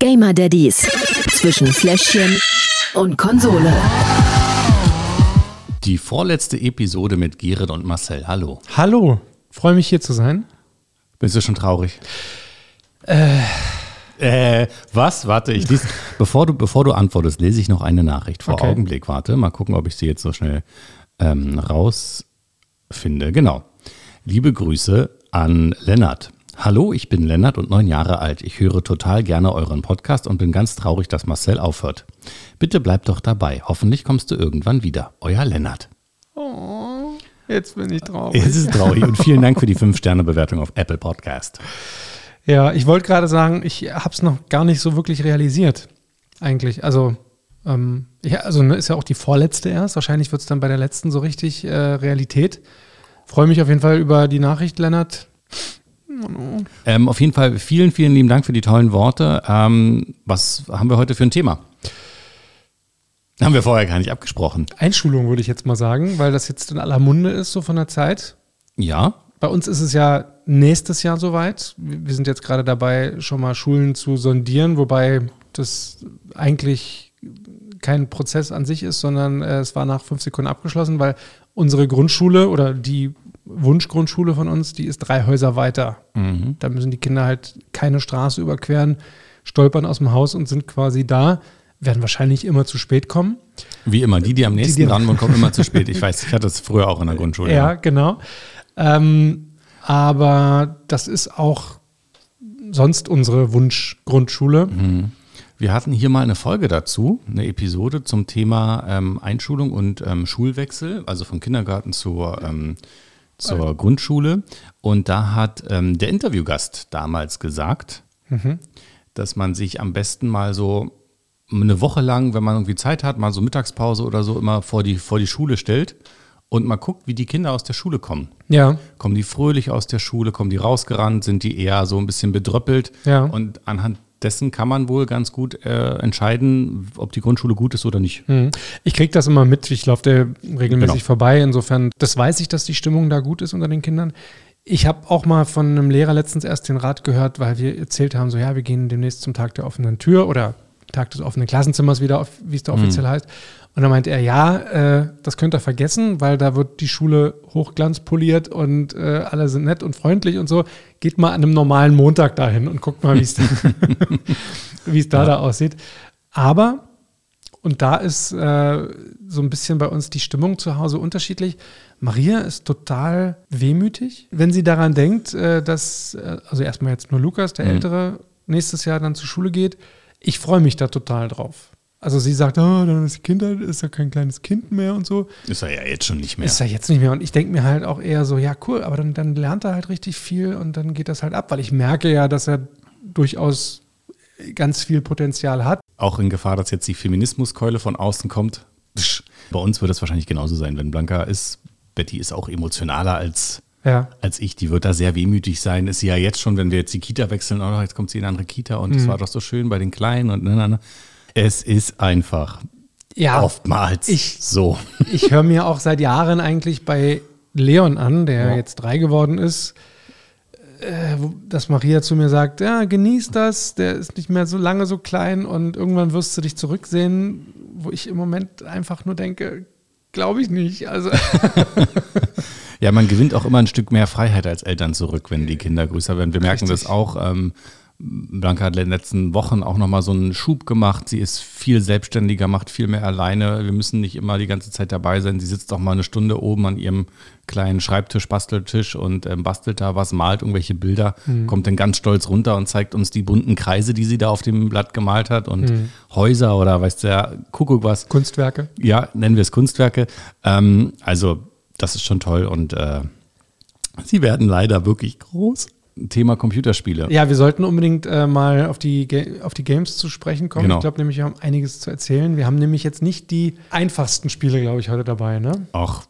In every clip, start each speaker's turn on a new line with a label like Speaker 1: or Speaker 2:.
Speaker 1: Gamer Daddies zwischen Fläschchen und Konsole.
Speaker 2: Die vorletzte Episode mit Gerrit und Marcel. Hallo.
Speaker 3: Hallo, freue mich hier zu sein.
Speaker 2: Bist du schon traurig? Äh. Äh, was? Warte, ich lese, bevor du, bevor du antwortest, lese ich noch eine Nachricht vor
Speaker 3: Okay.
Speaker 2: Augenblick. Warte, mal gucken, ob ich sie jetzt so schnell ähm, rausfinde. Genau. Liebe Grüße an Lennart. Hallo, ich bin Lennart und neun Jahre alt. Ich höre total gerne euren Podcast und bin ganz traurig, dass Marcel aufhört. Bitte bleib doch dabei. Hoffentlich kommst du irgendwann wieder. Euer Lennart.
Speaker 3: Jetzt bin ich traurig.
Speaker 2: Es ist traurig und vielen Dank für die 5-Sterne-Bewertung auf Apple Podcast.
Speaker 3: Ja, ich wollte gerade sagen, ich habe es noch gar nicht so wirklich realisiert, eigentlich. Also, ähm, ja, also ne, ist ja auch die vorletzte erst. Wahrscheinlich wird es dann bei der letzten so richtig äh, Realität. Freue mich auf jeden Fall über die Nachricht, Lennart.
Speaker 2: Ähm, auf jeden Fall vielen, vielen lieben Dank für die tollen Worte. Ähm, was haben wir heute für ein Thema? Haben wir vorher gar nicht abgesprochen.
Speaker 3: Einschulung würde ich jetzt mal sagen, weil das jetzt in aller Munde ist, so von der Zeit.
Speaker 2: Ja,
Speaker 3: Bei uns ist es ja nächstes Jahr soweit. Wir sind jetzt gerade dabei, schon mal Schulen zu sondieren, wobei das eigentlich kein Prozess an sich ist, sondern äh, es war nach fünf Sekunden abgeschlossen, weil unsere Grundschule oder die Wunschgrundschule von uns, die ist drei Häuser weiter. Da müssen die Kinder halt keine Straße überqueren, stolpern aus dem Haus und sind quasi da, werden wahrscheinlich immer zu spät kommen.
Speaker 2: wie immer. Die, die am nächsten
Speaker 3: die-
Speaker 2: dran waren, kommen immer zu spät. Ich weiß, ich hatte es früher auch in der Grundschule.
Speaker 3: Ja, genau. Ähm, aber das ist auch sonst unsere Wunschgrundschule.
Speaker 2: Wir hatten hier mal eine Folge dazu, eine Episode zum Thema ähm, Einschulung und ähm, Schulwechsel, also von Kindergarten zur, zur Grundschule. Und da hat ähm, der Interviewgast damals gesagt, dass man sich am besten mal so eine Woche lang, wenn man irgendwie Zeit hat, mal so Mittagspause oder so, immer vor die, vor die Schule stellt und mal guckt, wie die Kinder aus der Schule kommen.
Speaker 3: Ja,
Speaker 2: Kommen die fröhlich aus der Schule, kommen die rausgerannt, sind die eher so ein bisschen bedröppelt?
Speaker 3: Ja.
Speaker 2: Und anhand dessen kann man wohl ganz gut äh, entscheiden, ob die Grundschule gut ist oder nicht.
Speaker 3: hm. ich kriege das immer mit. Ich laufe da regelmäßig
Speaker 2: Genau.
Speaker 3: vorbei. Insofern, das weiß ich, dass die Stimmung da gut ist unter den Kindern. Ich habe auch mal von einem Lehrer letztens erst den Rat gehört, weil wir erzählt haben, so ja, wir gehen demnächst zum Tag der offenen Tür oder Tag des offenen Klassenzimmers wieder, wie es da offiziell heißt. Und dann meinte er, ja, äh, das könnt ihr vergessen, weil da wird die Schule hochglanzpoliert und äh, alle sind nett und freundlich und so. Geht mal an einem normalen Montag dahin und guckt mal, wie es da, wie es da, da aussieht. Aber, und da ist äh, so ein bisschen bei uns die Stimmung zu Hause unterschiedlich. Maria ist total wehmütig, wenn sie daran denkt, äh, dass, äh, also erstmal jetzt nur Lukas, der Ältere, nächstes Jahr dann zur Schule geht. Ich freue mich da total drauf. Also sie sagt, oh, dann ist Kind, ist ja kein kleines Kind mehr und so.
Speaker 2: Ist er ja jetzt schon nicht mehr.
Speaker 3: Ist er jetzt nicht mehr. Und ich denke mir halt auch eher so, ja, cool, aber dann, dann lernt er halt richtig viel und dann geht das halt ab, weil ich merke ja, dass er durchaus ganz viel Potenzial hat.
Speaker 2: Auch in Gefahr, dass jetzt die Feminismuskeule von außen kommt. Bei uns wird es wahrscheinlich genauso sein, wenn Blanca ist. Betty ist auch emotionaler als,
Speaker 3: Ja.
Speaker 2: als ich. Die wird da sehr wehmütig sein. Ist sie ja jetzt schon, wenn wir jetzt die Kita wechseln, oh, jetzt kommt sie in eine andere Kita und es war doch so schön bei den Kleinen und ne, ne, ne. Es ist einfach
Speaker 3: Ja,
Speaker 2: oftmals
Speaker 3: ich-
Speaker 2: so.
Speaker 3: ich höre mir auch seit Jahren eigentlich bei Leon an, der
Speaker 2: Ja.
Speaker 3: jetzt drei geworden ist, äh, dass Maria zu mir sagt, ja, genieß das, der ist nicht mehr so lange so klein und irgendwann wirst du dich zurücksehen, wo ich im Moment einfach nur denke, glaube ich nicht. Also
Speaker 2: Ja, man gewinnt auch immer ein Stück mehr Freiheit als Eltern zurück, wenn die Kinder größer werden. Wir merken
Speaker 3: Richtig.
Speaker 2: das auch. Ähm, Blanca hat in den letzten Wochen auch nochmal so einen Schub gemacht. Sie ist viel selbstständiger, macht viel mehr alleine. Wir müssen nicht immer die ganze Zeit dabei sein. Sie sitzt auch mal eine Stunde oben an ihrem kleinen Schreibtisch, Basteltisch und ähm, bastelt da was, malt irgendwelche Bilder, kommt dann ganz stolz runter und zeigt uns die bunten Kreise, die sie da auf dem Blatt gemalt hat und Häuser oder weiß der Kuckuck was.
Speaker 3: Kunstwerke.
Speaker 2: Ja, nennen wir es Kunstwerke. Ähm, also, das ist schon toll und äh, sie werden leider wirklich groß. Thema Computerspiele.
Speaker 3: Ja, wir sollten unbedingt äh, mal auf die, Ga- auf die Games zu sprechen kommen.
Speaker 2: Genau.
Speaker 3: Ich glaube nämlich, wir haben einiges zu erzählen. Wir haben nämlich jetzt nicht die einfachsten Spiele, glaube ich, heute dabei. Ne?
Speaker 2: Ach,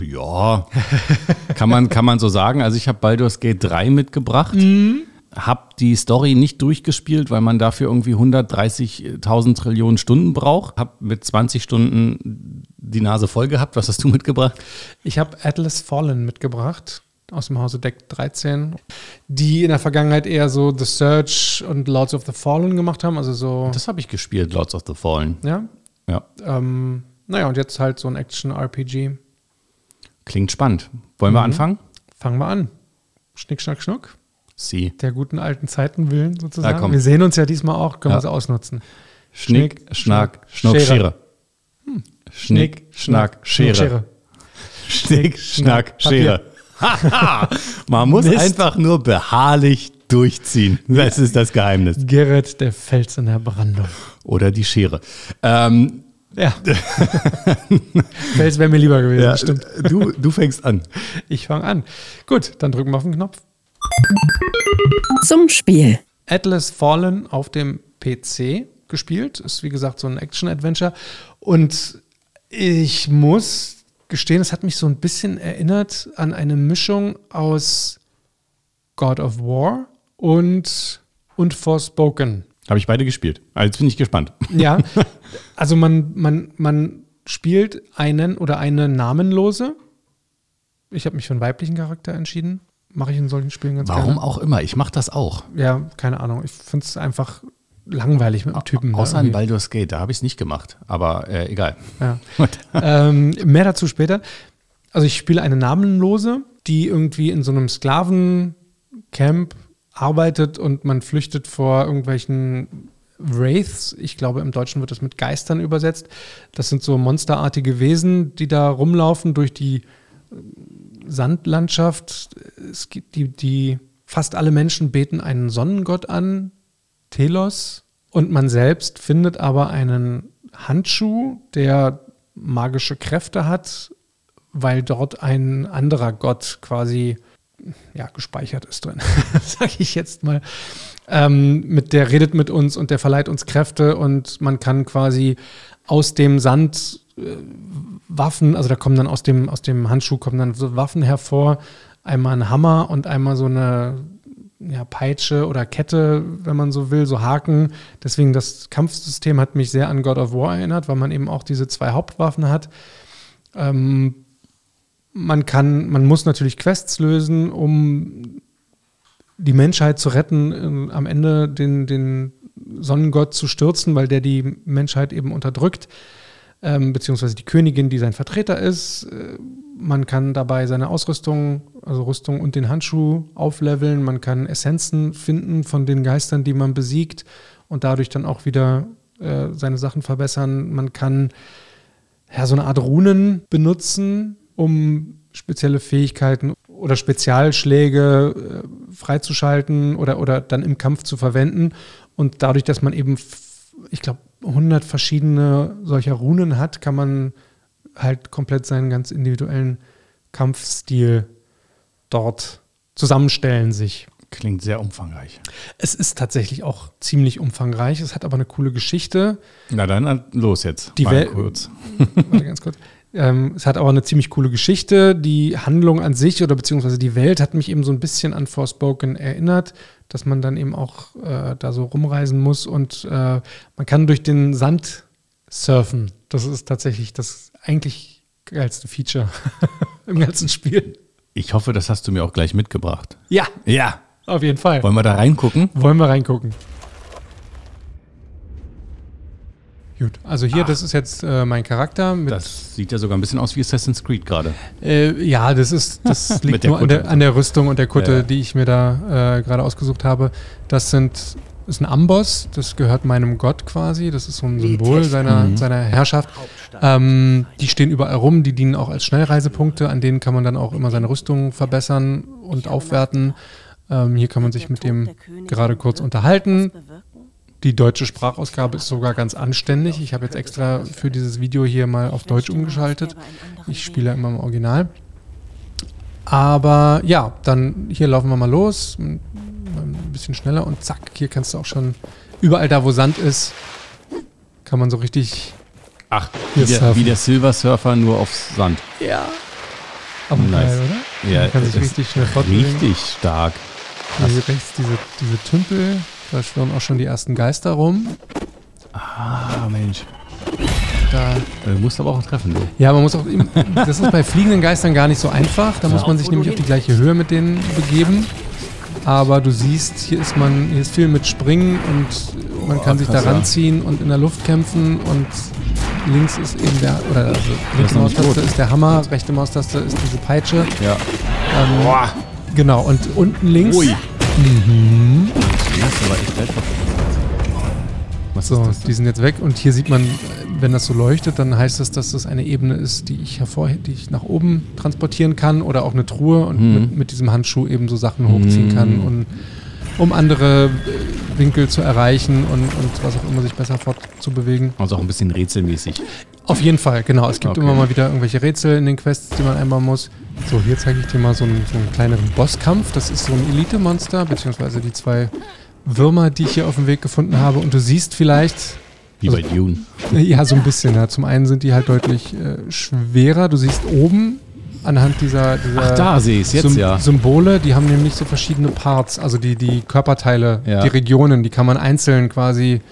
Speaker 2: ja, kann man, kann man so sagen. Also ich habe Baldur's Gate 3 mitgebracht. Habe die Story nicht durchgespielt, weil man dafür irgendwie 130.000 Trillionen Stunden braucht. Habe mit 20 Stunden die Nase voll gehabt. Was hast du mitgebracht?
Speaker 3: Ich habe Atlas Fallen mitgebracht. Aus dem Hause Deck 13, die in der Vergangenheit eher so The Search und Lords of the Fallen gemacht haben. Also so,
Speaker 2: Das habe ich gespielt, Lords of the Fallen.
Speaker 3: ja.
Speaker 2: Ja.
Speaker 3: Ähm, naja, und jetzt halt so ein Action-RPG.
Speaker 2: Klingt spannend. Wollen wir
Speaker 3: Mhm.
Speaker 2: anfangen?
Speaker 3: Fangen wir an. Schnick, schnack, schnuck.
Speaker 2: Sie.
Speaker 3: Der guten alten Zeiten willen sozusagen.
Speaker 2: Ja, komm.
Speaker 3: wir sehen uns ja diesmal auch, können
Speaker 2: Ja.
Speaker 3: wir sie ausnutzen.
Speaker 2: Schnick,
Speaker 3: Schnick,
Speaker 2: Schnack,
Speaker 3: Schnack,
Speaker 2: Schnuck,
Speaker 3: Schere.
Speaker 2: Schere. Schnick, Schnack, Schere. Schnick, Schnack,
Speaker 3: Papier.
Speaker 2: Schere. Haha. Man muss
Speaker 3: Mist.
Speaker 2: einfach nur beharrlich durchziehen. Das ist das Geheimnis.
Speaker 3: Gerrit, der Fels in der Brandung.
Speaker 2: Oder die Schere. Ähm,
Speaker 3: Ja. Fels wäre mir lieber gewesen,
Speaker 2: ja,
Speaker 3: stimmt.
Speaker 2: du, du fängst an.
Speaker 3: Ich fange an. Gut, dann drücken wir auf den Knopf.
Speaker 1: Zum Spiel.
Speaker 3: Atlas Fallen auf dem PC gespielt. Ist wie gesagt so ein Action-Adventure. Und ich muss gestehen, es hat mich so ein bisschen erinnert an eine Mischung aus God of War und, und Forspoken.
Speaker 2: Habe ich beide gespielt. Also jetzt bin ich gespannt.
Speaker 3: Ja, also man, man, man spielt einen oder eine namenlose. Ich habe mich für einen weiblichen Charakter entschieden. Mache ich in solchen Spielen ganz
Speaker 2: Warum
Speaker 3: gerne.
Speaker 2: auch immer. Ich mache das auch.
Speaker 3: Ja, keine Ahnung. Ich finde es einfach langweilig mit dem Typen. da
Speaker 2: Außer in. Baldur's Gate. Da habe ich es nicht gemacht. Aber äh, egal.
Speaker 3: Ja. ähm, mehr dazu später. Also ich spiele eine namenlose, die irgendwie in so einem Sklavencamp arbeitet und man flüchtet vor irgendwelchen Wraiths. Ich glaube, im Deutschen wird das mit Geistern übersetzt. Das sind so monsterartige Wesen, die da rumlaufen durch die Sandlandschaft. Es gibt die, die fast alle Menschen beten einen Sonnengott an, Telos, und man selbst findet aber einen Handschuh, der magische Kräfte hat, weil dort ein anderer Gott quasi ja, gespeichert ist drin, sage ich jetzt mal. Ähm, mit der redet mit uns und der verleiht uns Kräfte und man kann quasi aus dem Sand äh, Waffen, also da kommen dann aus dem, aus dem Handschuh kommen dann so Waffen hervor, einmal ein Hammer und einmal so eine ja, Peitsche oder Kette, wenn man so will, so Haken. Deswegen das Kampfsystem hat mich sehr an God of War erinnert, weil man eben auch diese zwei Hauptwaffen hat. Ähm, man kann, man muss natürlich Quests lösen, um die Menschheit zu retten, ähm, am Ende den, den Sonnengott zu stürzen, weil der die Menschheit eben unterdrückt, ähm, beziehungsweise die Königin, die sein Vertreter ist. Äh, man kann dabei seine Ausrüstung, also Rüstung und den Handschuh aufleveln. Man kann Essenzen finden von den Geistern, die man besiegt und dadurch dann auch wieder äh, seine Sachen verbessern. Man kann ja, so eine Art Runen benutzen, um spezielle Fähigkeiten oder Spezialschläge äh, freizuschalten oder, oder dann im Kampf zu verwenden. Und dadurch, dass man eben, ich glaube, 100 verschiedene solcher Runen hat, kann man halt komplett seinen ganz individuellen Kampfstil dort zusammenstellen sich.
Speaker 2: Klingt sehr umfangreich.
Speaker 3: Es ist tatsächlich auch ziemlich umfangreich. Es hat aber eine coole Geschichte.
Speaker 2: Na dann äh, los jetzt.
Speaker 3: Die
Speaker 2: Mal
Speaker 3: Wel-
Speaker 2: kurz.
Speaker 3: Warte ganz kurz. Ähm, es hat aber eine ziemlich coole Geschichte. Die Handlung an sich oder beziehungsweise die Welt hat mich eben so ein bisschen an Forspoken erinnert, dass man dann eben auch äh, da so rumreisen muss und äh, man kann durch den Sand surfen. Das ist tatsächlich das eigentlich geilste Feature im ganzen Spiel.
Speaker 2: Ich hoffe, das hast du mir auch gleich mitgebracht.
Speaker 3: Ja,
Speaker 2: Ja.
Speaker 3: auf jeden Fall.
Speaker 2: Wollen wir da reingucken?
Speaker 3: Wollen wir reingucken? Gut, also hier, das ist jetzt äh, mein Charakter mit
Speaker 2: Das sieht ja sogar ein bisschen aus wie Assassin's Creed gerade.
Speaker 3: Äh, ja, das ist, das liegt nur an der, an der Rüstung und der Kutte,
Speaker 2: ja.
Speaker 3: die ich mir da äh, gerade ausgesucht habe. Das sind ist ein Amboss, das gehört meinem Gott quasi. Das ist so ein Symbol seiner,
Speaker 2: Mhm.
Speaker 3: seiner Herrschaft. Ähm, die stehen überall rum, die dienen auch als Schnellreisepunkte, an denen kann man dann auch immer seine Rüstung verbessern und aufwerten. Ähm, hier kann man sich mit dem gerade kurz unterhalten. Die deutsche Sprachausgabe ist sogar ganz anständig. Ich habe jetzt extra für dieses Video hier mal auf Deutsch umgeschaltet. Ich spiele immer im Original. Aber ja, dann hier laufen wir mal los. Ein bisschen schneller und zack, hier kannst du auch schon überall da, wo Sand ist, kann man so richtig.
Speaker 2: Ach,
Speaker 3: Hier
Speaker 2: wie der, wie der Silver Surfer nur auf Sand.
Speaker 3: Ja. Aber
Speaker 2: Nice.
Speaker 3: geil, oder?
Speaker 2: Ja,
Speaker 3: man kann sich richtig schnell fortbewegen.
Speaker 2: Richtig stark.
Speaker 3: Hier rechts diese, diese Tümpel, da schwirren auch schon die ersten Geister rum.
Speaker 2: Ah, Mensch.
Speaker 3: da.
Speaker 2: Du musst aber auch treffen, du.
Speaker 3: Ja, man muss auch. Das ist bei fliegenden Geistern gar nicht so einfach. Da muss man sich nämlich auf die gleiche Höhe mit denen begeben. Aber du siehst, hier ist man, hier ist viel mit Springen und man kann sich da
Speaker 2: krass, ja.
Speaker 3: ranziehen und in der Luft kämpfen und links ist eben der, oder also linke Maustaste ist der Hammer, rechte Maustaste ist diese Peitsche.
Speaker 2: Ja.
Speaker 3: Ähm,
Speaker 2: Boah.
Speaker 3: Genau, und unten links.
Speaker 2: Ui. Mhm. Das aber echt Weltklasse. Was
Speaker 3: So, die sind jetzt weg und hier sieht man, wenn das so leuchtet, dann heißt das, dass das eine Ebene ist, die ich hervor, die ich nach oben transportieren kann oder auch eine Truhe und
Speaker 2: Mhm.
Speaker 3: mit, mit diesem Handschuh eben so Sachen hochziehen kann, und, um andere äh, Winkel zu erreichen und, und was auch immer sich besser fortzubewegen.
Speaker 2: Also auch ein bisschen rätselmäßig.
Speaker 3: Auf jeden Fall, genau. Es gibt
Speaker 2: Okay.
Speaker 3: immer mal wieder irgendwelche Rätsel in den Quests, die man einbauen muss. So, hier zeige ich dir mal so einen, so einen kleineren Bosskampf. Das ist so ein Elite-Monster, beziehungsweise die zwei Würmer, die ich hier auf dem Weg gefunden habe. Und du siehst vielleicht,
Speaker 2: Wie bei Dune.
Speaker 3: ja, so ein bisschen. Ja. Zum einen sind die halt deutlich äh, schwerer. Du siehst oben anhand dieser, dieser
Speaker 2: Ach, da sehe ich jetzt,
Speaker 3: Sym-
Speaker 2: ja.
Speaker 3: Symbole, die haben nämlich so verschiedene Parts, also die, die Körperteile,
Speaker 2: Ja.
Speaker 3: die Regionen, die kann man einzeln quasi,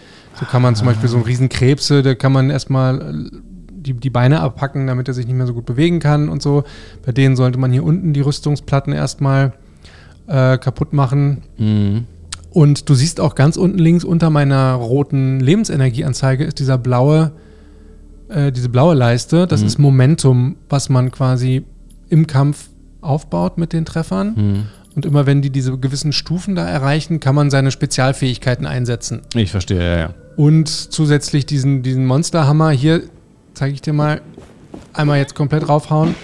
Speaker 3: so kann man zum Beispiel so einen riesen Krebse, da kann man erstmal äh, die, die Beine abpacken, damit er sich nicht mehr so gut bewegen kann und so. Bei denen sollte man hier unten die Rüstungsplatten erstmal äh, kaputt machen.
Speaker 2: Mhm.
Speaker 3: Und du siehst auch ganz unten links unter meiner roten Lebensenergieanzeige ist dieser blaue, äh, diese blaue Leiste. Das
Speaker 2: Mhm.
Speaker 3: ist Momentum, was man quasi im Kampf aufbaut mit den Treffern.
Speaker 2: Mhm.
Speaker 3: Und immer wenn die diese gewissen Stufen da erreichen, kann man seine Spezialfähigkeiten einsetzen.
Speaker 2: Ich verstehe, ja, ja.
Speaker 3: Und zusätzlich diesen, diesen Monsterhammer hier, zeige ich dir mal, einmal jetzt komplett raufhauen.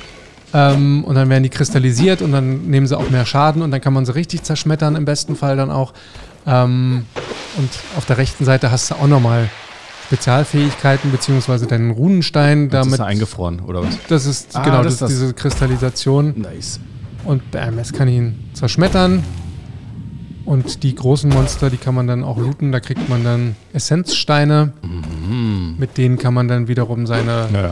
Speaker 3: Ähm, und dann werden die kristallisiert und dann nehmen sie auch mehr Schaden und dann kann man sie richtig zerschmettern, im besten Fall dann auch. Ähm, und auf der rechten Seite hast du auch nochmal Spezialfähigkeiten, beziehungsweise deinen Runenstein. Damit,
Speaker 2: ist er eingefroren, oder was?
Speaker 3: das ist
Speaker 2: Ah,
Speaker 3: genau
Speaker 2: das
Speaker 3: das
Speaker 2: ist
Speaker 3: ist
Speaker 2: das.
Speaker 3: diese Kristallisation.
Speaker 2: Nice.
Speaker 3: Und bam, jetzt kann ich ihn zerschmettern. Und die großen Monster, die kann man dann auch looten. Da kriegt man dann Essenzsteine. Mit denen kann man dann wiederum seine
Speaker 2: Ja, ja.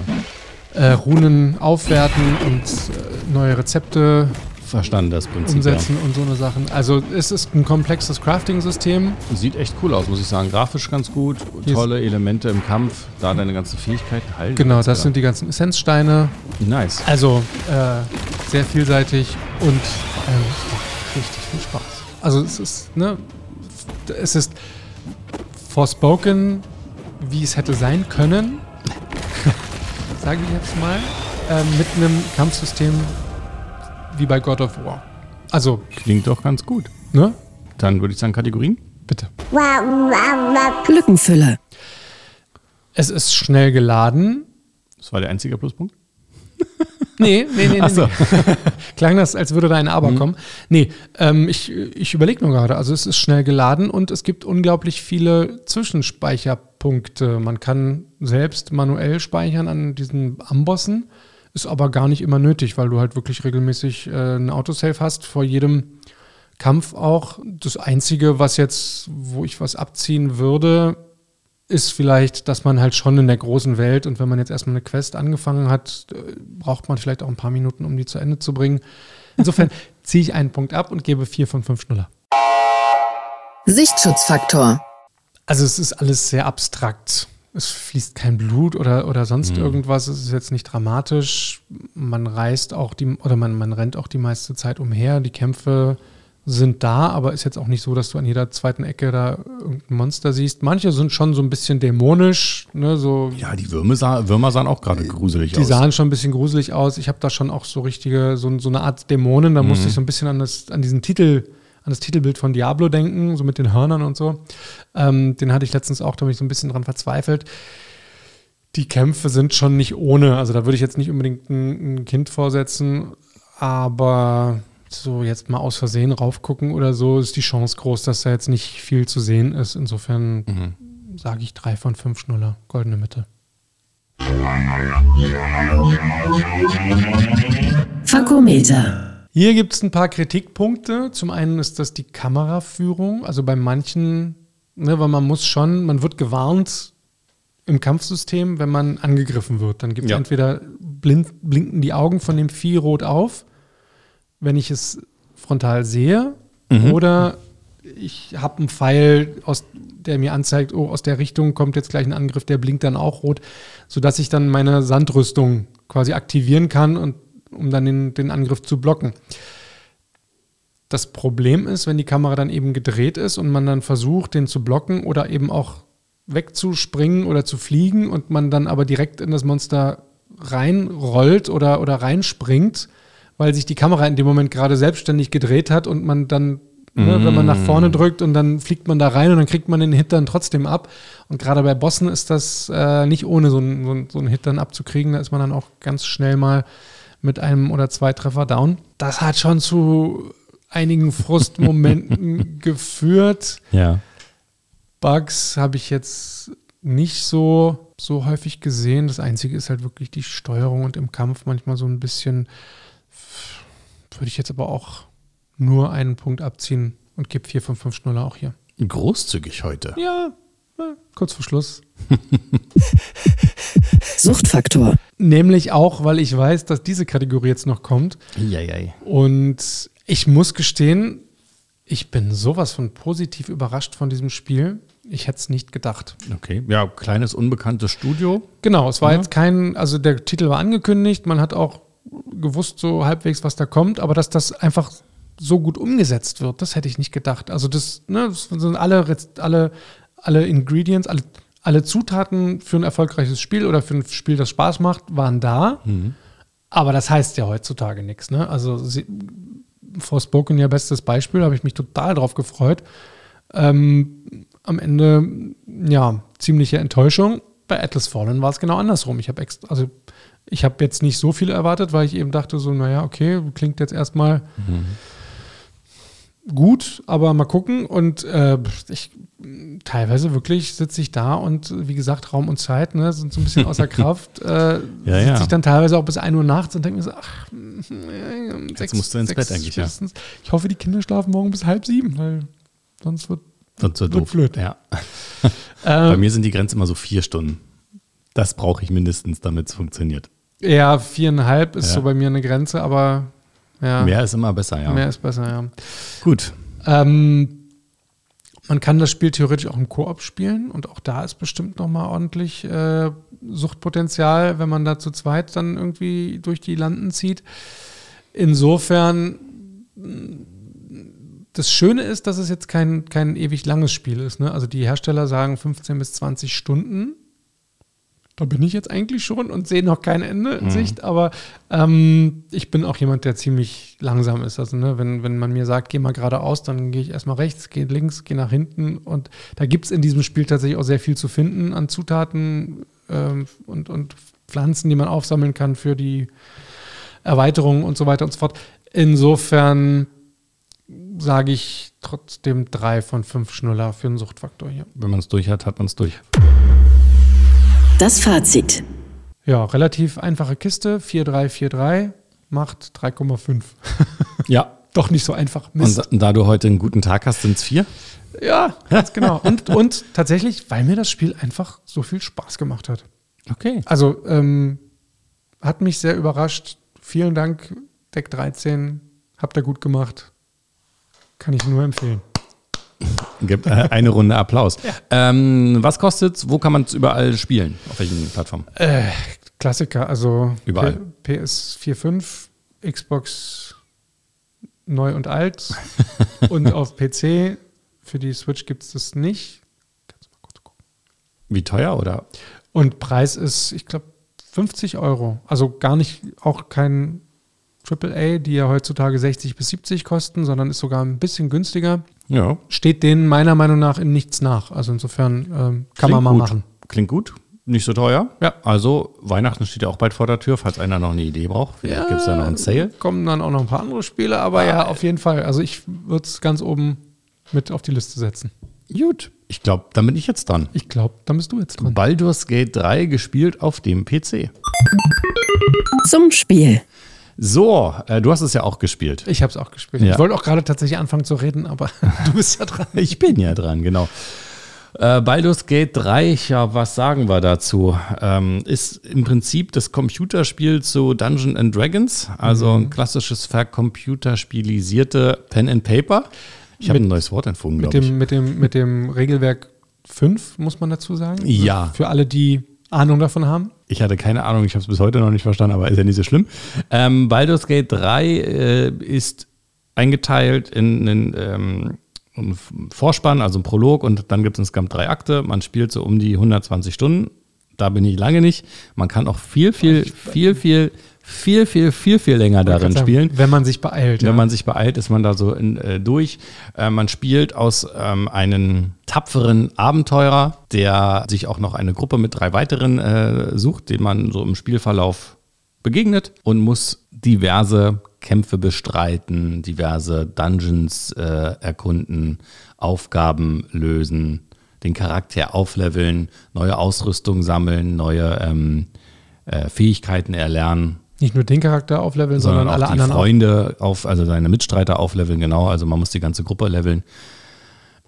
Speaker 3: Äh, Runen aufwerten und äh, neue Rezepte
Speaker 2: Verstanden, das Prinzip.
Speaker 3: umsetzen und so eine Sachen. Also es ist ein komplexes Crafting-System.
Speaker 2: Ja. Sieht echt cool aus, muss ich sagen. Grafisch ganz gut. Tolle Elemente im Kampf. Da deine ganzen Fähigkeiten halten.
Speaker 3: Genau, das sind die ganzen Essenzsteine.
Speaker 2: Nice.
Speaker 3: Also äh, sehr vielseitig und macht richtig viel Spaß. Also es ist, ne, es ist forspoken, wie es hätte sein können, sage ich jetzt mal, ähm, mit einem Kampfsystem wie bei God of War. Also,
Speaker 2: Klingt doch ganz gut.
Speaker 3: ne?
Speaker 2: Dann würde ich sagen, Kategorien.
Speaker 3: Bitte.
Speaker 1: Lückenfüller.
Speaker 3: Es ist schnell geladen.
Speaker 2: Das war der einzige Pluspunkt.
Speaker 3: Nee, nee, nee, nee.
Speaker 2: So.
Speaker 3: nee. Klang das, als würde da ein Aber kommen. Nee, ähm, ich, ich überlege nur gerade. Also es ist schnell geladen und es gibt unglaublich viele Zwischenspeicherpunkte. Man kann selbst manuell speichern an diesen Ambossen. Ist aber gar nicht immer nötig, weil du halt wirklich regelmäßig äh, ein Autosave hast vor jedem Kampf auch. Das Einzige, was jetzt, wo ich was abziehen würde, ist vielleicht, dass man halt schon in der großen Welt und wenn man jetzt erstmal eine Quest angefangen hat, äh, braucht man vielleicht auch ein paar Minuten, um die zu Ende zu bringen. Insofern ziehe ich einen Punkt ab und gebe vier von fünf Schnuller.
Speaker 1: Sichtschutzfaktor.
Speaker 3: Also es ist alles sehr abstrakt. Es fließt kein Blut oder, oder sonst irgendwas. Es ist jetzt nicht dramatisch. Man reist auch die, oder man, man rennt auch die meiste Zeit umher. Die Kämpfe sind da, aber ist jetzt auch nicht so, dass du an jeder zweiten Ecke da irgendein Monster siehst. Manche sind schon so ein bisschen dämonisch, ne, so
Speaker 2: Ja, die Würmer, sah, Würmer sahen auch gerade gruselig
Speaker 3: Die
Speaker 2: aus.
Speaker 3: sahen schon ein bisschen gruselig aus. Ich habe da schon auch so richtige, so, so eine Art Dämonen. Da musste ich so ein bisschen an, das, an diesen Titel, an das Titelbild von Diablo denken, so mit den Hörnern und so. Ähm, den hatte ich letztens auch, da bin ich so ein bisschen dran verzweifelt. Die Kämpfe sind schon nicht ohne. Also da würde ich jetzt nicht unbedingt ein, ein Kind vorsetzen, aber so jetzt mal aus Versehen raufgucken oder so, ist die Chance groß, dass da jetzt nicht viel zu sehen ist. Insofern sage ich drei von fünf Schnuller, goldene Mitte.
Speaker 1: Fakometer.
Speaker 3: Hier gibt es ein paar Kritikpunkte. Zum einen ist das die Kameraführung. Also bei manchen, ne, weil man muss schon, man wird gewarnt im Kampfsystem, wenn man angegriffen wird. Dann gibt es
Speaker 2: Ja.
Speaker 3: entweder blind, blinken die Augen von dem Vieh rot auf, wenn ich es frontal sehe, oder ich habe einen Pfeil, aus, der mir anzeigt, oh, aus der Richtung kommt jetzt gleich ein Angriff, der blinkt dann auch rot, sodass ich dann meine Sandrüstung quasi aktivieren kann, und, um dann den, den Angriff zu blocken. Das Problem ist, wenn die Kamera dann eben gedreht ist und man dann versucht, den zu blocken oder eben auch wegzuspringen oder zu fliegen und man dann aber direkt in das Monster reinrollt oder, oder reinspringt, weil sich die Kamera in dem Moment gerade selbstständig gedreht hat und man dann, ne, wenn man nach vorne drückt und dann fliegt man da rein und dann kriegt man den Hit dann trotzdem ab. Und gerade bei Bossen ist das äh, nicht ohne so einen, so, einen, so einen Hit dann abzukriegen. Da ist man dann auch ganz schnell mal mit einem oder zwei Treffer down. Das hat schon zu einigen Frustmomenten geführt.
Speaker 2: Ja.
Speaker 3: Bugs habe ich jetzt nicht so, so häufig gesehen. Das Einzige ist halt wirklich die Steuerung und im Kampf manchmal so ein bisschen, würde ich jetzt aber auch nur einen Punkt abziehen und gebe 4 von 5 Schnuller auch hier.
Speaker 2: Großzügig heute.
Speaker 3: Ja, ja, kurz vor Schluss.
Speaker 1: Suchtfaktor.
Speaker 3: Nämlich auch, weil ich weiß, dass diese Kategorie jetzt noch kommt.
Speaker 2: Eieiei.
Speaker 3: Und ich muss gestehen, ich bin sowas von positiv überrascht von diesem Spiel. Ich hätte es nicht gedacht.
Speaker 2: Okay. Ja, kleines unbekanntes Studio.
Speaker 3: Genau, es war
Speaker 2: Ja.
Speaker 3: jetzt kein, also der Titel war angekündigt, man hat auch gewusst so halbwegs, was da kommt, aber dass das einfach so gut umgesetzt wird, das hätte ich nicht gedacht. Also das, ne, das sind alle, alle, alle Ingredients, alle, alle Zutaten für ein erfolgreiches Spiel oder für ein Spiel, das Spaß macht, waren da. Aber das heißt ja heutzutage nichts. Ne? Also sie, Forspoken ja bestes Beispiel, habe ich mich total drauf gefreut. Ähm, am Ende, ja, ziemliche Enttäuschung. Bei Atlas Fallen war es genau andersrum. Ich habe also ich habe jetzt nicht so viel erwartet, weil ich eben dachte so, naja, okay, klingt jetzt erstmal gut, aber mal gucken. Und äh, ich teilweise wirklich sitze ich da und wie gesagt, Raum und Zeit ne, sind so ein bisschen außer Kraft. Äh,
Speaker 2: Ja,
Speaker 3: sitze
Speaker 2: ja.
Speaker 3: ich dann teilweise auch bis 1 Uhr nachts und denke mir so, ach, um sechs,
Speaker 2: musst du ins Bett eigentlich, ja.
Speaker 3: Ich hoffe, die Kinder schlafen morgen bis halb sieben, weil sonst wird
Speaker 2: Sonst wird
Speaker 3: Wird
Speaker 2: doof.
Speaker 3: blöd.
Speaker 2: Ja. Bei
Speaker 3: ähm,
Speaker 2: mir sind die Grenzen immer so vier Stunden. Das brauche ich mindestens, damit es funktioniert.
Speaker 3: ja, viereinhalb ist
Speaker 2: Ja.
Speaker 3: so bei mir eine Grenze, aber ja,
Speaker 2: Mehr ist immer besser, ja.
Speaker 3: mehr ist besser, ja.
Speaker 2: Gut.
Speaker 3: Ähm, man kann das Spiel theoretisch auch im Koop spielen und auch da ist bestimmt nochmal ordentlich äh, Suchtpotenzial, wenn man da zu zweit dann irgendwie durch die Landen zieht. Insofern, das Schöne ist, dass es jetzt kein, kein ewig langes Spiel ist. Ne? Also die Hersteller sagen 15 bis 20 Stunden. Da bin ich jetzt eigentlich schon und sehe noch kein Ende in Sicht, aber ähm, ich bin auch jemand, der ziemlich langsam ist. Also, ne, wenn, wenn man mir sagt, geh mal geradeaus, dann gehe ich erstmal rechts, gehe links, gehe nach hinten. Und da gibt es in diesem Spiel tatsächlich auch sehr viel zu finden an Zutaten ähm, und, und Pflanzen, die man aufsammeln kann für die Erweiterung und so weiter und so fort. Insofern sage ich trotzdem drei von fünf Schnuller für einen Suchtfaktor hier.
Speaker 2: Wenn man es durch hat, hat man es durch.
Speaker 1: Das Fazit.
Speaker 3: Ja, relativ einfache Kiste, 4343, macht 3,5.
Speaker 2: Ja.
Speaker 3: Doch nicht so einfach.
Speaker 2: Und
Speaker 3: Mist.
Speaker 2: da, da du heute einen guten Tag hast, sind es vier.
Speaker 3: ja, ganz genau. Und, und tatsächlich, weil mir das Spiel einfach so viel Spaß gemacht hat.
Speaker 2: Okay.
Speaker 3: Also, ähm, hat mich sehr überrascht. Vielen Dank, Deck 13. Habt ihr gut gemacht. Kann ich nur empfehlen.
Speaker 2: Gibt äh, eine Runde Applaus. Ähm, was kostet's? Wo kann man es überall spielen? Auf welchen Plattformen?
Speaker 3: Klassiker, also
Speaker 2: Überall.
Speaker 3: P PS4, 5, Xbox neu und alt und auf PC. Für die Switch gibt es das nicht. Kannst mal kurz gucken.
Speaker 2: Wie teuer oder?
Speaker 3: Und Preis ist, ich glaube, 50 Euro. Also gar nicht, auch kein AAA, die ja heutzutage 60 bis 70 kosten, sondern ist sogar ein bisschen günstiger.
Speaker 2: Ja.
Speaker 3: Steht denen meiner Meinung nach in nichts nach. Also insofern ähm, kann
Speaker 2: Klingt
Speaker 3: man mal
Speaker 2: gut.
Speaker 3: machen.
Speaker 2: Klingt gut. Nicht so teuer.
Speaker 3: Ja.
Speaker 2: Also Weihnachten steht ja auch bald vor der Tür, falls einer noch eine Idee braucht. Vielleicht gibt es da noch einen Sale.
Speaker 3: Kommen dann auch noch ein paar andere Spiele, aber ja, auf jeden Fall. Also ich würde es ganz oben mit auf die Liste setzen.
Speaker 2: Gut. Ich glaube, dann bin ich jetzt dran.
Speaker 3: Ich glaube, da bist du jetzt dran.
Speaker 2: Baldur's Gate 3 gespielt auf dem PC.
Speaker 1: Zum Spiel.
Speaker 2: So, äh, du hast es ja auch gespielt.
Speaker 3: Ich habe es auch gespielt.
Speaker 2: Ja.
Speaker 3: Ich wollte auch gerade tatsächlich anfangen zu reden, aber du bist ja dran.
Speaker 2: Ich bin ja dran, genau. Äh, Baldur's Gate 3, ja, was sagen wir dazu? Ähm, ist im Prinzip das Computerspiel zu Dungeon and Dragons, also ein klassisches vercomputerspielisierte Pen and Paper. Ich habe ein neues Wort entfunden,
Speaker 3: Mit
Speaker 2: glaube ich.
Speaker 3: dem, mit, dem, mit dem Regelwerk 5, muss man dazu sagen.
Speaker 2: Ja.
Speaker 3: Für alle, die Ahnung davon haben.
Speaker 2: Ich hatte keine Ahnung, ich habe es bis heute noch nicht verstanden, aber ist ja nicht so schlimm. Ähm, Baldur's Gate 3 äh, ist eingeteilt in einen ähm, einen Vorspann, also ein Prolog und dann gibt es insgesamt drei Akte. Man spielt so um die 120 Stunden. Da bin ich lange nicht. Man kann auch viel, viel, viel, viel, viel, viel, viel, viel länger darin
Speaker 3: Sagen,
Speaker 2: spielen.
Speaker 3: Wenn man sich beeilt.
Speaker 2: Wenn
Speaker 3: ja.
Speaker 2: man sich beeilt, ist man da so in, äh, durch. Äh, man spielt aus ähm, einem tapferen Abenteurer, der sich auch noch eine Gruppe mit drei weiteren äh, sucht, den man so im Spielverlauf begegnet und muss diverse Kämpfe bestreiten, diverse Dungeons äh, erkunden, Aufgaben lösen, den Charakter aufleveln, neue Ausrüstung sammeln, neue ähm, äh, Fähigkeiten erlernen
Speaker 3: Nicht nur den Charakter aufleveln,
Speaker 2: sondern,
Speaker 3: sondern,
Speaker 2: auch
Speaker 3: alle
Speaker 2: die
Speaker 3: anderen.
Speaker 2: Freunde auf, also seine Mitstreiter aufleveln, genau. Also man muss die ganze Gruppe leveln.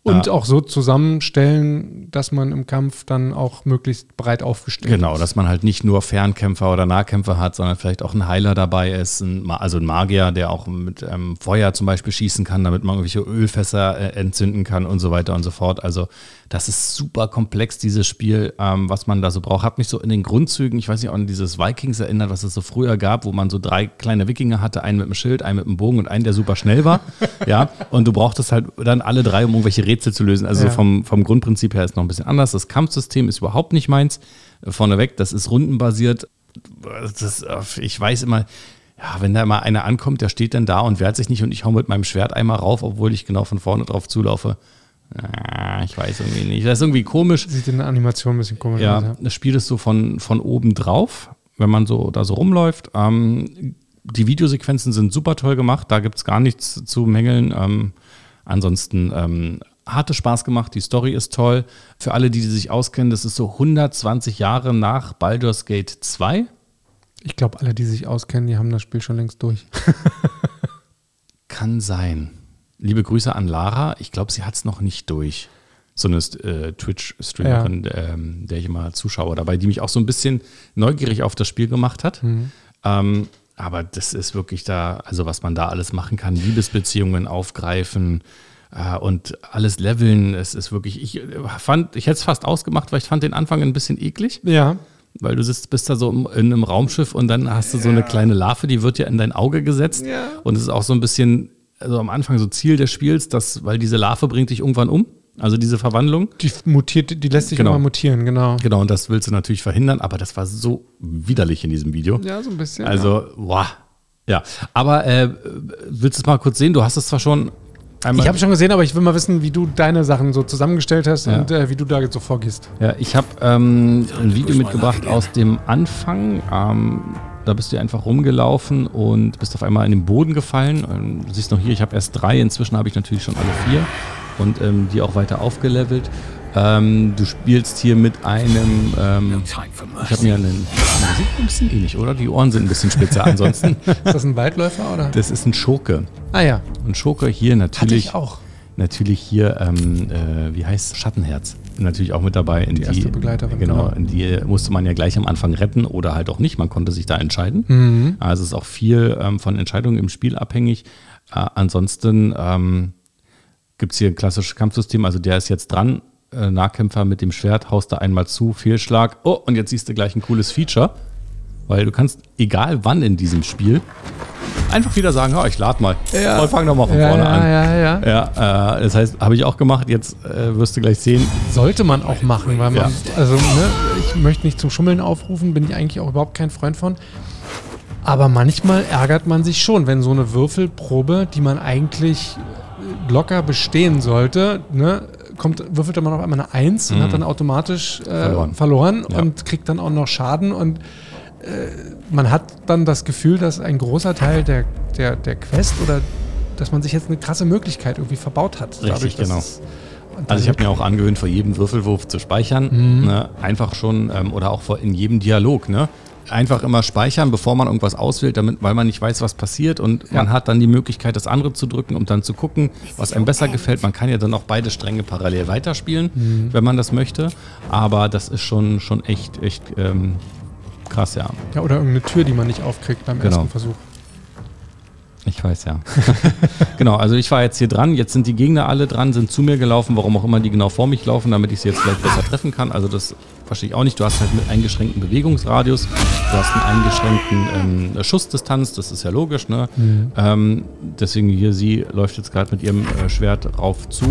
Speaker 3: Und
Speaker 2: Ja.
Speaker 3: auch so zusammenstellen, dass man im Kampf dann auch möglichst breit aufgestellt
Speaker 2: Genau,
Speaker 3: ist.
Speaker 2: dass man halt nicht nur Fernkämpfer oder Nahkämpfer hat, sondern vielleicht auch ein Heiler dabei ist, ein, also ein Magier, der auch mit ähm, Feuer zum Beispiel schießen kann, damit man irgendwelche Ölfässer äh, entzünden kann und so weiter und so fort. Also das ist super komplex, dieses Spiel, ähm, was man da so braucht. Hat mich so in den Grundzügen, ich weiß nicht, auch an dieses Vikings erinnert, was es so früher gab, wo man so drei kleine Wikinger hatte, einen mit dem Schild, einen mit dem Bogen und einen, der super schnell war. ja, und du brauchtest halt dann alle drei, um irgendwelche Rätsel zu lösen. Also
Speaker 3: Ja.
Speaker 2: vom, vom Grundprinzip her ist noch ein bisschen anders. Das Kampfsystem ist überhaupt nicht meins. Vorneweg, das ist rundenbasiert. Das, äh, ich weiß immer, ja, wenn da mal einer ankommt, der steht dann da und wehrt sich nicht und ich hau mit meinem Schwert einmal rauf, obwohl ich genau von vorne drauf zulaufe. Ah, ich weiß irgendwie nicht. Das ist irgendwie komisch.
Speaker 3: Sieht in der Animation ein bisschen komisch aus.
Speaker 2: Ja, das Spiel ist so von, von oben drauf, wenn man so da so rumläuft. Ähm, die Videosequenzen sind super toll gemacht, da gibt es gar nichts zu mängeln. Ähm, ansonsten ähm, hatte Spaß gemacht, die Story ist toll. Für alle, die, die sich auskennen, das ist so 120 Jahre nach Baldur's Gate 2.
Speaker 3: Ich glaube, alle, die sich auskennen, die haben das Spiel schon längst durch.
Speaker 2: Kann sein. Liebe Grüße an Lara. Ich glaube, sie hat es noch nicht durch. So eine äh, Twitch-Streamerin, ähm, der ich immer zuschaue dabei, die mich auch so ein bisschen neugierig auf das Spiel gemacht hat. Ähm, aber das ist wirklich da, also was man da alles machen kann, Liebesbeziehungen aufgreifen äh, und alles leveln. Es ist wirklich, ich äh, fand, ich hätte es fast ausgemacht, weil ich fand den Anfang ein bisschen eklig.
Speaker 3: Ja.
Speaker 2: Weil du sitzt, bist da so in einem Raumschiff und dann hast du so eine kleine Larve, die wird ja in dein Auge gesetzt.
Speaker 3: Ja.
Speaker 2: Und es ist auch so ein bisschen, also am Anfang so Ziel des Spiels, dass, weil diese Larve bringt dich irgendwann um. Also diese Verwandlung.
Speaker 3: Die mutiert, die lässt sich
Speaker 2: Genau.
Speaker 3: immer mutieren, genau.
Speaker 2: Genau, und das willst du natürlich verhindern, aber das war so widerlich in diesem Video.
Speaker 3: Ja, so ein bisschen.
Speaker 2: Also, wow. Ja, aber äh, willst du es mal kurz sehen? Du hast es zwar schon einmal.
Speaker 3: ich habe schon gesehen, aber ich will mal wissen, wie du deine Sachen so zusammengestellt hast
Speaker 2: Ja.
Speaker 3: und äh, wie du da jetzt so vorgehst.
Speaker 2: Ja, ich habe ähm, ein Video mitgebracht aus dem Anfang. Ähm, da bist du einfach rumgelaufen und bist auf einmal in den Boden gefallen. Ähm, du siehst noch hier, ich habe erst drei, inzwischen habe ich natürlich schon alle vier und ähm, die auch weiter aufgelevelt. Ähm, du spielst hier mit einem, ähm, ich habe mir einen, das sieht ein bisschen ähnlich, oder? Die Ohren sind ein bisschen spitzer. Ansonsten,
Speaker 3: Ist das ein Waldläufer oder?
Speaker 2: das ist ein Schurke.
Speaker 3: Ah ja,
Speaker 2: Ein Schurke hier
Speaker 3: hatte
Speaker 2: natürlich
Speaker 3: ich auch.
Speaker 2: Natürlich hier, ähm, äh, wie heißt Schattenherz, natürlich auch mit dabei. In die,
Speaker 3: erste Begleiterin,
Speaker 2: Genau,
Speaker 3: genau.
Speaker 2: in die musste man ja gleich am Anfang retten oder halt auch nicht. Man konnte sich da entscheiden.
Speaker 3: Mhm.
Speaker 2: Also es ist auch viel ähm, von Entscheidungen im Spiel abhängig. Äh, ansonsten ähm, gibt es hier ein klassisches Kampfsystem. Also der ist jetzt dran. Äh, Nahkämpfer mit dem Schwert, haust da einmal zu, Fehlschlag. Oh, und jetzt siehst du gleich ein cooles Feature. Weil du kannst, egal wann in diesem Spiel, einfach wieder sagen, ja, ich lade mal.
Speaker 3: Ja.
Speaker 2: Und fang doch mal von
Speaker 3: Ja,
Speaker 2: vorne
Speaker 3: ja,
Speaker 2: an.
Speaker 3: ja, ja.
Speaker 2: Ja, äh, das heißt, habe ich auch gemacht. Jetzt äh, wirst du gleich sehen.
Speaker 3: Sollte man auch machen, weil man,
Speaker 2: Ja.
Speaker 3: also ne, ich möchte nicht zum Schummeln aufrufen, bin ich eigentlich auch überhaupt kein Freund von. Aber manchmal ärgert man sich schon, wenn so eine Würfelprobe, die man eigentlich locker bestehen sollte, ne, kommt, würfelt dann man auf einmal eine Eins und hat dann automatisch äh,
Speaker 2: Verloren.
Speaker 3: verloren,
Speaker 2: Ja.
Speaker 3: und kriegt dann auch noch Schaden und man hat dann das Gefühl, dass ein großer Teil der, der, der Quest oder dass man sich jetzt eine krasse Möglichkeit irgendwie verbaut hat.
Speaker 2: Richtig,
Speaker 3: dass
Speaker 2: genau. Also ich habe mir auch angewöhnt, vor jedem Würfelwurf zu speichern.
Speaker 3: Mhm.
Speaker 2: Ne? Einfach schon, ähm, oder auch vor, in jedem Dialog. Ne? Einfach immer speichern, bevor man irgendwas auswählt, damit, weil man nicht weiß, was passiert. Und man hat dann die Möglichkeit, das andere zu drücken, um dann zu gucken, was einem besser gefällt. Man kann ja dann auch beide Stränge parallel weiterspielen,
Speaker 3: Mhm.
Speaker 2: wenn man das möchte. Aber das ist schon, schon echt, echt ähm, krass, ja.
Speaker 3: Ja, oder irgendeine Tür, die man nicht aufkriegt beim
Speaker 2: Genau.
Speaker 3: ersten Versuch.
Speaker 2: Ich weiß ja. genau, also ich war jetzt hier dran, jetzt sind die Gegner alle dran, sind zu mir gelaufen, warum auch immer die genau vor mich laufen, damit ich sie jetzt vielleicht besser treffen kann. Also das verstehe ich auch nicht. Du hast halt mit eingeschränkten Bewegungsradius, du hast einen eingeschränkten ähm, Schussdistanz, das ist ja logisch, ne? Ähm, deswegen hier, sie läuft jetzt gerade mit ihrem äh, Schwert rauf zu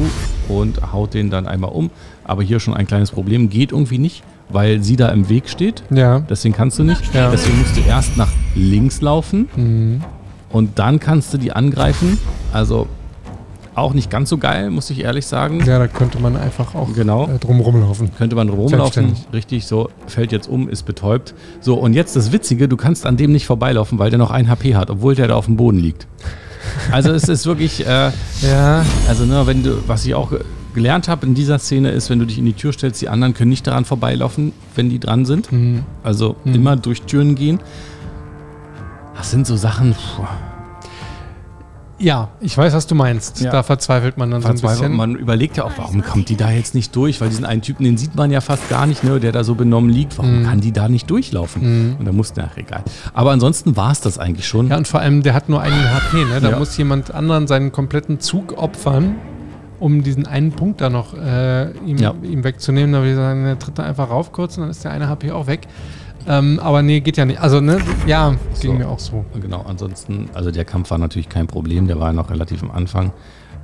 Speaker 2: und haut den dann einmal um. Aber hier schon ein kleines Problem, geht irgendwie nicht, weil sie da im Weg steht.
Speaker 3: Ja.
Speaker 2: Deswegen kannst du nicht.
Speaker 3: Ja.
Speaker 2: Deswegen musst du erst nach links laufen und dann kannst du die angreifen. Also auch nicht ganz so geil, muss ich ehrlich sagen.
Speaker 3: Ja, da könnte man einfach auch
Speaker 2: Genau.
Speaker 3: äh, drum rumlaufen.
Speaker 2: Könnte man rumlaufen, richtig, so, fällt jetzt um, ist betäubt. So, und jetzt das Witzige, du kannst an dem nicht vorbeilaufen, weil der noch ein HP hat, obwohl der da auf dem Boden liegt. Also es ist wirklich, äh,
Speaker 3: Ja,
Speaker 2: also ne, wenn du, was ich auch gelernt habe in dieser Szene ist, wenn du dich in die Tür stellst, die anderen können nicht daran vorbeilaufen, wenn die dran sind.
Speaker 3: Mhm.
Speaker 2: Also immer durch Türen gehen. Das sind so Sachen, puh,
Speaker 3: ja, ich weiß, was du meinst.
Speaker 2: Ja.
Speaker 3: Da verzweifelt man dann so
Speaker 2: Verzweiflung.
Speaker 3: ein bisschen.
Speaker 2: Man überlegt ja auch, warum kommt die da jetzt nicht durch? Weil diesen einen Typen, den sieht man ja fast gar nicht, ne, der da so benommen liegt. Warum kann die da nicht durchlaufen? Und da musste, ach egal. Aber ansonsten war es das eigentlich schon.
Speaker 3: Ja, und vor allem, der hat nur einen HP, ne? Da
Speaker 2: Ja.
Speaker 3: muss jemand anderen seinen kompletten Zug opfern, um diesen einen Punkt da noch äh, ihm,
Speaker 2: Ja.
Speaker 3: ihm wegzunehmen. Da würde ich sagen, der tritt da einfach rauf kurz und dann ist der eine HP auch weg. Ähm, aber nee, geht ja nicht. Also, ne, ja, ging
Speaker 2: So.
Speaker 3: mir auch so.
Speaker 2: Genau, ansonsten, also der Kampf war natürlich kein Problem, der war ja noch relativ am Anfang.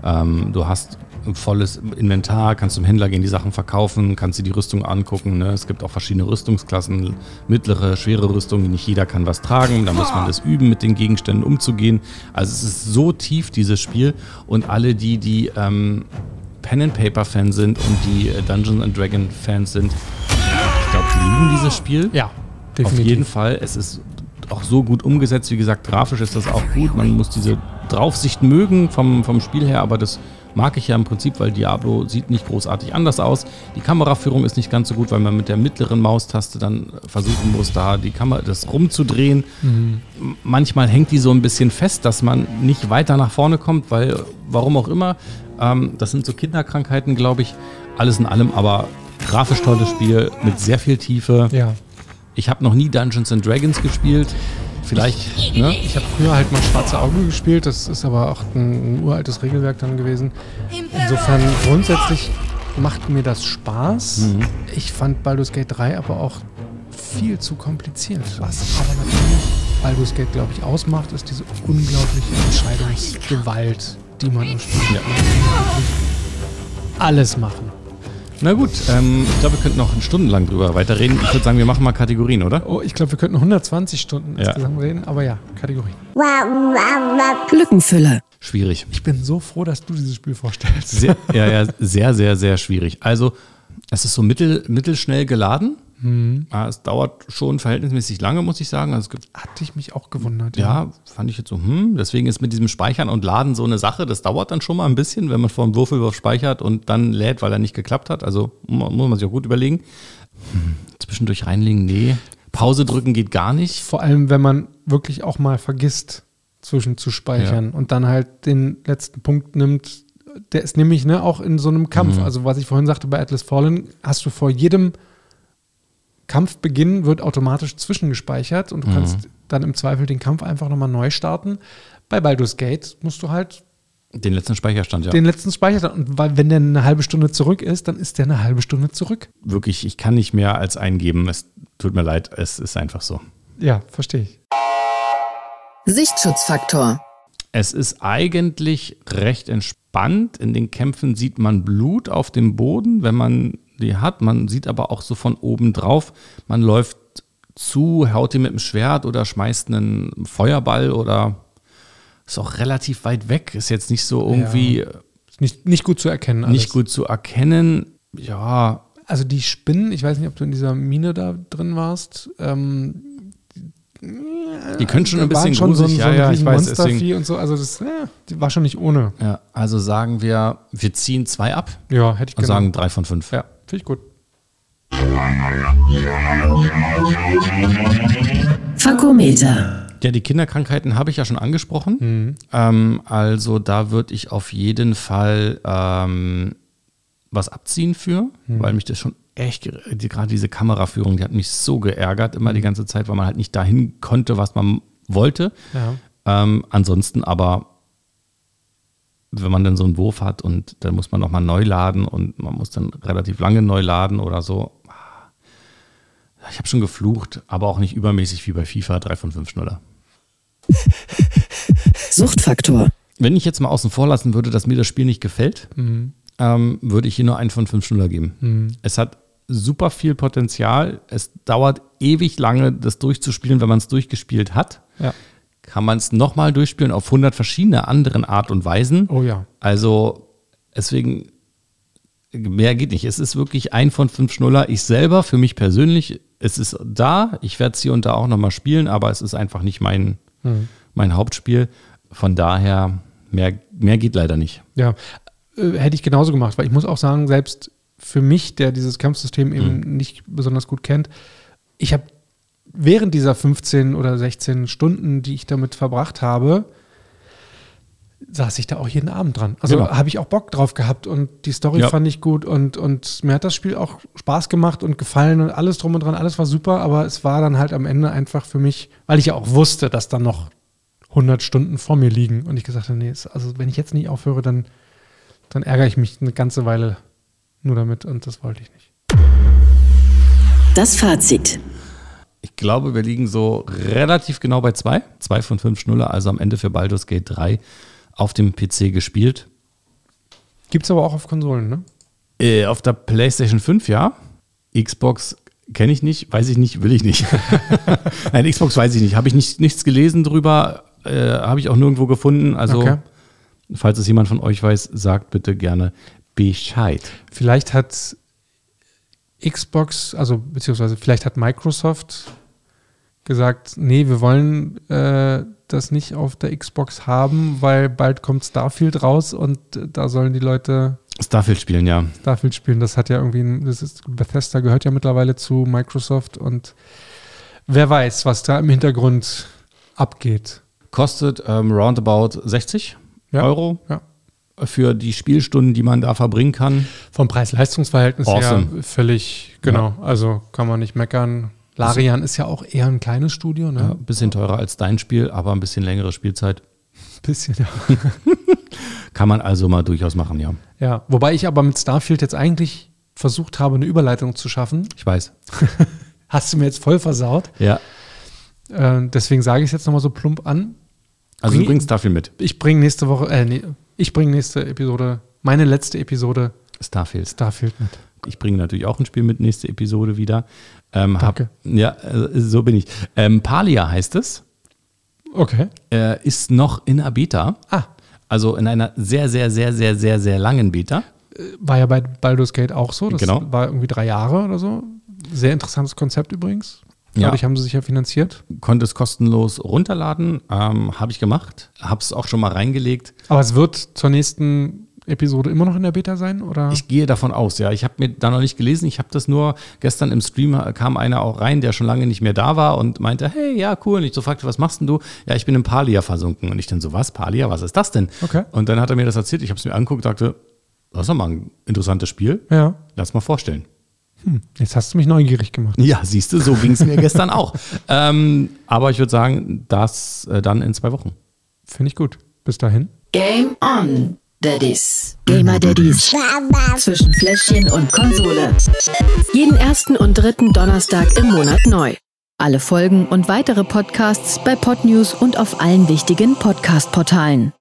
Speaker 2: Ähm, du hast volles Inventar, kannst zum Händler gehen, die Sachen verkaufen, kannst dir die Rüstung angucken. Ne? Es gibt auch verschiedene Rüstungsklassen, mittlere, schwere Rüstungen, nicht jeder kann was tragen. Da muss man das üben, mit den Gegenständen umzugehen. Also es ist so tief, dieses Spiel. Und alle die, die ähm, Pen and Paper Fan sind und die äh, Dungeons and Dragon Fans sind, ich glaube, die lieben dieses Spiel.
Speaker 3: Ja,
Speaker 2: Auf jeden Fall. Es ist auch so gut umgesetzt. Wie gesagt, grafisch ist das auch gut. Man muss diese Draufsicht mögen vom, vom Spiel her, aber das mag ich ja im Prinzip, weil Diablo sieht nicht großartig anders aus. Die Kameraführung ist nicht ganz so gut, weil man mit der mittleren Maustaste dann versuchen muss, da die Kamera das rumzudrehen. M- Manchmal hängt die so ein bisschen fest, dass man nicht weiter nach vorne kommt, weil warum auch immer. Ähm, das sind so Kinderkrankheiten, glaube ich. Alles in allem, aber grafisch tolles Spiel mit sehr viel Tiefe.
Speaker 3: Ja.
Speaker 2: Ich habe noch nie Dungeons and Dragons gespielt. Vielleicht, ne?
Speaker 3: Ich habe früher halt mal Schwarze Auge gespielt, das ist aber auch ein, ein uraltes Regelwerk dann gewesen. Insofern grundsätzlich macht mir das Spaß. Ich fand Baldur's Gate 3 aber auch viel zu kompliziert. Was aber natürlich Baldur's Gate, glaube ich, ausmacht, ist diese unglaubliche Entscheidungsgewalt, die man im Spiel
Speaker 2: Ja.
Speaker 3: alles machen.
Speaker 2: Na gut, ähm, ich glaube, wir könnten noch stundenlang drüber weiterreden. Ich würde sagen, wir machen mal Kategorien, oder?
Speaker 3: Oh, ich glaube, wir könnten 120 Stunden
Speaker 2: Ja.
Speaker 3: insgesamt reden, aber ja, Kategorie.
Speaker 1: Lückenfüller.
Speaker 2: Schwierig.
Speaker 3: Ich bin so froh, dass du dieses Spiel vorstellst.
Speaker 2: Sehr, ja, ja, sehr, sehr, sehr schwierig. Also, es ist so mittel, mittelschnell geladen. Ja, es dauert schon verhältnismäßig lange, muss ich sagen. Also es gibt
Speaker 3: Hatte ich mich auch gewundert.
Speaker 2: Ja, fand ich jetzt so, hm, deswegen ist mit diesem Speichern und Laden so eine Sache, das dauert dann schon mal ein bisschen, wenn man vor dem Würfelwurf speichert und dann lädt, weil er nicht geklappt hat. Also mu- muss man sich auch gut überlegen. Hm, zwischendurch reinlegen, nee. Pause drücken geht gar nicht.
Speaker 3: Vor allem, wenn man wirklich auch mal vergisst, zwischen zu speichern und dann halt den letzten Punkt nimmt. Der ist nämlich ne, auch in so einem Kampf.
Speaker 2: Mhm.
Speaker 3: Also, was ich vorhin sagte bei Atlas Fallen, hast du vor jedem Kampfbeginn wird automatisch zwischengespeichert und du
Speaker 2: Mhm.
Speaker 3: kannst dann im Zweifel den Kampf einfach nochmal neu starten. Bei Baldur's Gate musst du halt
Speaker 2: Den letzten Speicherstand, ja.
Speaker 3: den letzten Speicher und weil, wenn der eine halbe Stunde zurück ist, dann ist der eine halbe Stunde zurück.
Speaker 2: Wirklich, ich kann nicht mehr als eingeben. Es tut mir leid, es ist einfach so.
Speaker 3: Ja, verstehe ich.
Speaker 1: Sichtschutzfaktor.
Speaker 2: Es ist eigentlich recht entspannt. In den Kämpfen sieht man Blut auf dem Boden, wenn man die hat. Man sieht aber auch so von oben drauf. Man läuft zu, haut ihn mit dem Schwert oder schmeißt einen Feuerball oder ist auch relativ weit weg. Ist jetzt nicht so irgendwie
Speaker 3: Ist nicht, nicht gut zu erkennen. Alles.
Speaker 2: nicht gut zu erkennen. Ja,
Speaker 3: Also die Spinnen, ich weiß nicht, ob du in dieser Mine da drin warst. Ähm,
Speaker 2: die können schon ein bisschen
Speaker 3: schon so ein,
Speaker 2: gruselig.
Speaker 3: so ein
Speaker 2: ja, ja, ich weiß. Deswegen,
Speaker 3: und so. Also das ja, die war schon nicht ohne.
Speaker 2: ja, also sagen wir, wir ziehen zwei ab
Speaker 3: Ja, hätte ich
Speaker 2: und
Speaker 3: genommen.
Speaker 2: sagen drei von fünf.
Speaker 3: Ja, finde ich gut.
Speaker 1: Fakometer.
Speaker 2: Ja, die Kinderkrankheiten habe ich ja schon angesprochen.
Speaker 3: Mhm.
Speaker 2: Ähm, also da würde ich auf jeden Fall ähm, was abziehen für,
Speaker 3: Mhm.
Speaker 2: weil mich das schon echt, die, gerade diese Kameraführung, die hat mich so geärgert, immer die
Speaker 3: Mhm.
Speaker 2: ganze Zeit, weil man halt nicht dahin konnte, was man wollte.
Speaker 3: Ja.
Speaker 2: Ähm, ansonsten aber, wenn man dann so einen Wurf hat und dann muss man nochmal neu laden und man muss dann relativ lange neu laden oder so. Ich habe schon geflucht, aber auch nicht übermäßig wie bei FIFA 3 von 5 Schnuller.
Speaker 1: Suchtfaktor.
Speaker 2: Wenn ich jetzt mal außen vor lassen würde, dass mir das Spiel nicht gefällt,
Speaker 3: Mhm.
Speaker 2: ähm, würde ich hier nur einen von 5 Schnuller geben. Es hat super viel Potenzial. Es dauert ewig lange, das durchzuspielen, wenn man es durchgespielt hat.
Speaker 3: Ja.
Speaker 2: Kann man es nochmal durchspielen auf 100 verschiedene anderen Art und Weisen.
Speaker 3: Oh ja.
Speaker 2: Also deswegen, mehr geht nicht. Es ist wirklich ein von fünf Schnuller. Ich selber, für mich persönlich, es ist da. Ich werde es hier und da auch nochmal spielen, aber es ist einfach nicht mein, mein Hauptspiel. Von daher, mehr, mehr geht leider nicht.
Speaker 3: Ja, äh, hätte ich genauso gemacht, weil ich muss auch sagen, selbst für mich, der dieses Kampfsystem eben nicht besonders gut kennt, ich habe während dieser 15 oder 16 Stunden, die ich damit verbracht habe, saß ich da auch jeden Abend dran. Also
Speaker 2: Genau.
Speaker 3: habe ich auch Bock drauf gehabt und die Story
Speaker 2: Ja.
Speaker 3: fand ich gut und, und mir hat das Spiel auch Spaß gemacht und gefallen und alles drum und dran, alles war super, aber es war dann halt am Ende einfach für mich, weil ich ja auch wusste, dass dann noch 100 Stunden vor mir liegen und ich gesagt habe, nee, also wenn ich jetzt nicht aufhöre, dann, dann ärgere ich mich eine ganze Weile nur damit und das wollte ich nicht.
Speaker 1: Das Fazit.
Speaker 2: Ich glaube, wir liegen so relativ genau bei zwei. Zwei von fünf Schnuller, also am Ende für Baldur's Gate 3 auf dem PC gespielt.
Speaker 3: Gibt es aber auch auf Konsolen, ne?
Speaker 2: Äh, auf der PlayStation 5, ja. Xbox kenne ich nicht, weiß ich nicht, will ich nicht. Nein, Xbox weiß ich nicht. Habe ich nicht, nichts gelesen drüber, äh, habe ich auch nirgendwo gefunden. Also,
Speaker 3: Okay.
Speaker 2: falls es jemand von euch weiß, sagt bitte gerne Bescheid.
Speaker 3: Vielleicht hat Xbox, also beziehungsweise vielleicht hat Microsoft gesagt, nee, wir wollen äh, das nicht auf der Xbox haben, weil bald kommt Starfield raus und äh, da sollen die Leute
Speaker 2: Starfield spielen, ja.
Speaker 3: Starfield spielen. Das hat ja irgendwie, das ist, Bethesda gehört ja mittlerweile zu Microsoft und wer weiß, was da im Hintergrund abgeht.
Speaker 2: Kostet ähm, roundabout 60
Speaker 3: Ja.
Speaker 2: Euro
Speaker 3: Ja.
Speaker 2: Für die Spielstunden, die man da verbringen kann.
Speaker 3: Vom Preis-Leistungs-Verhältnis
Speaker 2: Awesome.
Speaker 3: her völlig, genau. Also kann man nicht meckern. Larian ist ja auch eher ein kleines Studio, ne?
Speaker 2: Ja, ein bisschen teurer als dein Spiel, aber ein bisschen längere Spielzeit.
Speaker 3: Bisschen, ja.
Speaker 2: Kann man also mal durchaus machen, ja.
Speaker 3: ja. Wobei ich aber mit Starfield jetzt eigentlich versucht habe, eine Überleitung zu schaffen.
Speaker 2: Ich weiß.
Speaker 3: Hast du mir jetzt voll versaut.
Speaker 2: Ja.
Speaker 3: Äh, deswegen sage ich es jetzt nochmal so plump an.
Speaker 2: Also du
Speaker 3: Bring-
Speaker 2: bringst Starfield mit.
Speaker 3: Ich bringe nächste Woche, äh, nee, ich bringe nächste Episode, meine letzte Episode
Speaker 2: Starfield.
Speaker 3: Starfield mit.
Speaker 2: Ich bringe natürlich auch ein Spiel mit, nächste Episode wieder. Ähm,
Speaker 3: Danke.
Speaker 2: Hab, ja, äh, so bin ich. Ähm, Palia heißt es.
Speaker 3: Okay.
Speaker 2: Äh, ist noch in einer Beta.
Speaker 3: Ah,
Speaker 2: Also in einer sehr, sehr, sehr, sehr, sehr, sehr langen Beta.
Speaker 3: war ja bei Baldur's Gate auch so. Das
Speaker 2: Genau.
Speaker 3: war irgendwie drei Jahre oder so. Sehr interessantes Konzept übrigens.
Speaker 2: Ja.
Speaker 3: Dadurch haben sie sich ja finanziert.
Speaker 2: Konnte es kostenlos runterladen. Ähm, Habe ich gemacht. Habe es auch schon mal reingelegt.
Speaker 3: Aber es wird zur nächsten Episode immer noch in der Beta sein, oder?
Speaker 2: Ich gehe davon aus, ja. Ich habe mir da noch nicht gelesen. Ich habe das nur gestern im Stream kam einer auch rein, der schon lange nicht mehr da war und meinte, hey, ja, cool. Und ich so fragte, was machst denn du? Ja, ich bin im Palia versunken. Und ich dann so, was? Palia? Was ist das denn?
Speaker 3: Okay.
Speaker 2: Und dann hat er mir das erzählt. Ich habe es mir angeguckt, dachte, das ist doch mal ein interessantes Spiel.
Speaker 3: ja.
Speaker 2: Lass mal vorstellen.
Speaker 3: Jetzt hast du mich neugierig gemacht.
Speaker 2: Ja, siehst du, so ging es mir gestern auch. Ähm, aber ich würde sagen, das äh, dann in zwei Wochen.
Speaker 3: Finde ich gut. Bis dahin.
Speaker 1: Game on, Daddies. Gamer Daddies. Zwischen Fläschchen und Konsole. Jeden ersten und dritten Donnerstag im Monat neu. Alle Folgen und weitere Podcasts bei Podnews und auf allen wichtigen Podcast-Portalen.